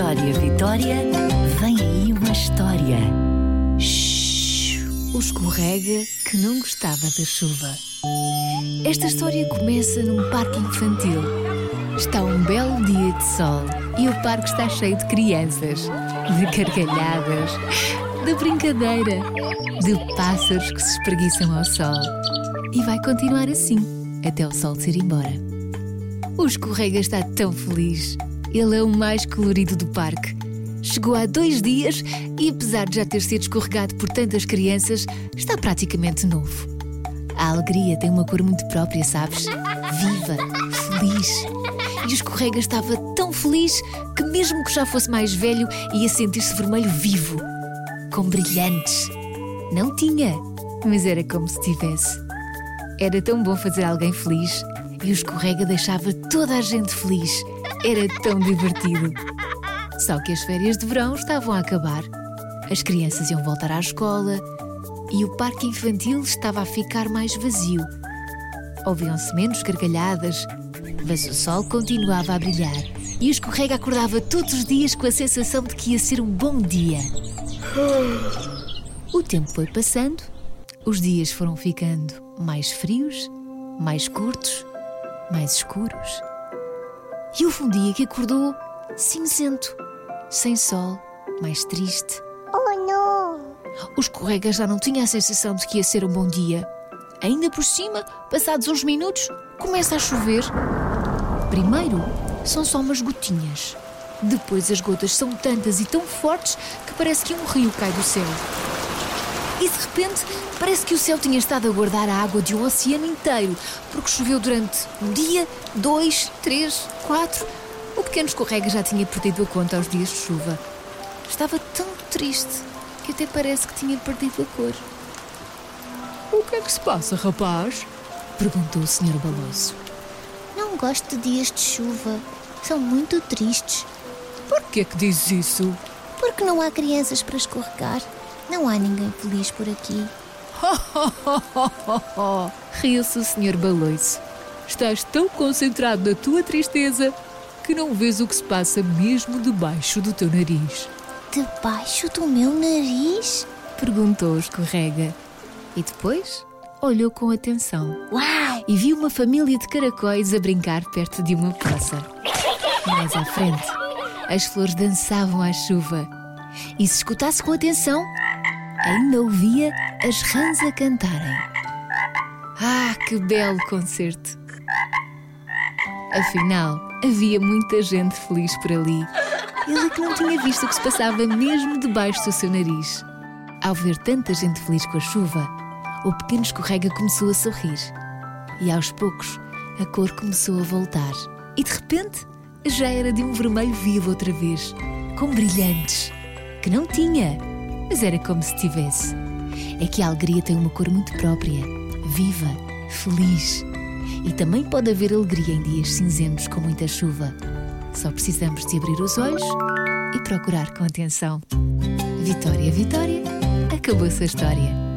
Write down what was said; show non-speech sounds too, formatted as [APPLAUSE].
Vitória, Vitória, vem aí uma história. Shhh, o escorrega que não gostava da chuva. Esta história começa num parque infantil. Está um belo dia de sol e o parque está cheio de crianças, de gargalhadas, de brincadeira, de pássaros que se espreguiçam ao sol. E vai continuar assim até o sol se ir embora. O escorrega está tão feliz. Ele é o mais colorido do parque. Chegou há dois dias e, apesar de já ter sido escorregado por tantas crianças, está praticamente novo. A alegria tem uma cor muito própria, sabes? Viva, feliz. E o escorrega estava tão feliz que, mesmo que já fosse mais velho, ia sentir-se vermelho vivo, com brilhantes. Não tinha, mas era como se tivesse. Era tão bom fazer alguém feliz e o escorrega deixava toda a gente feliz. Era tão divertido. Só que as férias de verão estavam a acabar. As crianças iam voltar à escola e o parque infantil estava a ficar mais vazio. Ouviam-se menos gargalhadas, mas o sol continuava a brilhar e o escorrega acordava todos os dias com a sensação de que ia ser um bom dia. O tempo foi passando, os dias foram ficando mais frios, mais curtos, mais escuros. E houve um dia que acordou cinzento, sem sol, mais triste. Oh não! O escorrega já não tinha a sensação de que ia ser um bom dia. Ainda por cima, passados uns minutos, começa a chover. Primeiro, são só umas gotinhas. Depois, as gotas são tantas e tão fortes que parece que um rio cai do céu. E de repente, parece que o céu tinha estado a guardar a água de um oceano inteiro, porque choveu durante um dia, dois, três, quatro. O pequeno escorrega já tinha perdido a conta aos dias de chuva. Estava tão triste que até parece que tinha perdido a cor. O que é que se passa, rapaz? Perguntou o Sr. Baloso. Não gosto de dias de chuva. São muito tristes. Por que é que dizes isso? Porque não há crianças para escorregar. Não há ninguém feliz por aqui. [LAUGHS] Riu-se o Sr. Baloiço. Estás tão concentrado na tua tristeza que não vês o que se passa mesmo debaixo do teu nariz. Debaixo do meu nariz? Perguntou o escorrega. E depois olhou com atenção. Uau! E viu uma família de caracóis a brincar perto de uma poça. Mais à frente, as flores dançavam à chuva. E se escutasse com atenção, ainda ouvia as rãs a cantarem. Ah, que belo concerto! Afinal, havia muita gente feliz por ali. Ele que não tinha visto o que se passava mesmo debaixo do seu nariz. Ao ver tanta gente feliz com a chuva, o pequeno escorrega começou a sorrir. E aos poucos, a cor começou a voltar. E de repente, já era de um vermelho vivo outra vez, com brilhantes, que não tinha, mas era como se tivesse. É que a alegria tem uma cor muito própria, viva, feliz. E também pode haver alegria em dias cinzentos com muita chuva. Só precisamos de abrir os olhos e procurar com atenção. Vitória, Vitória, acabou-se a história.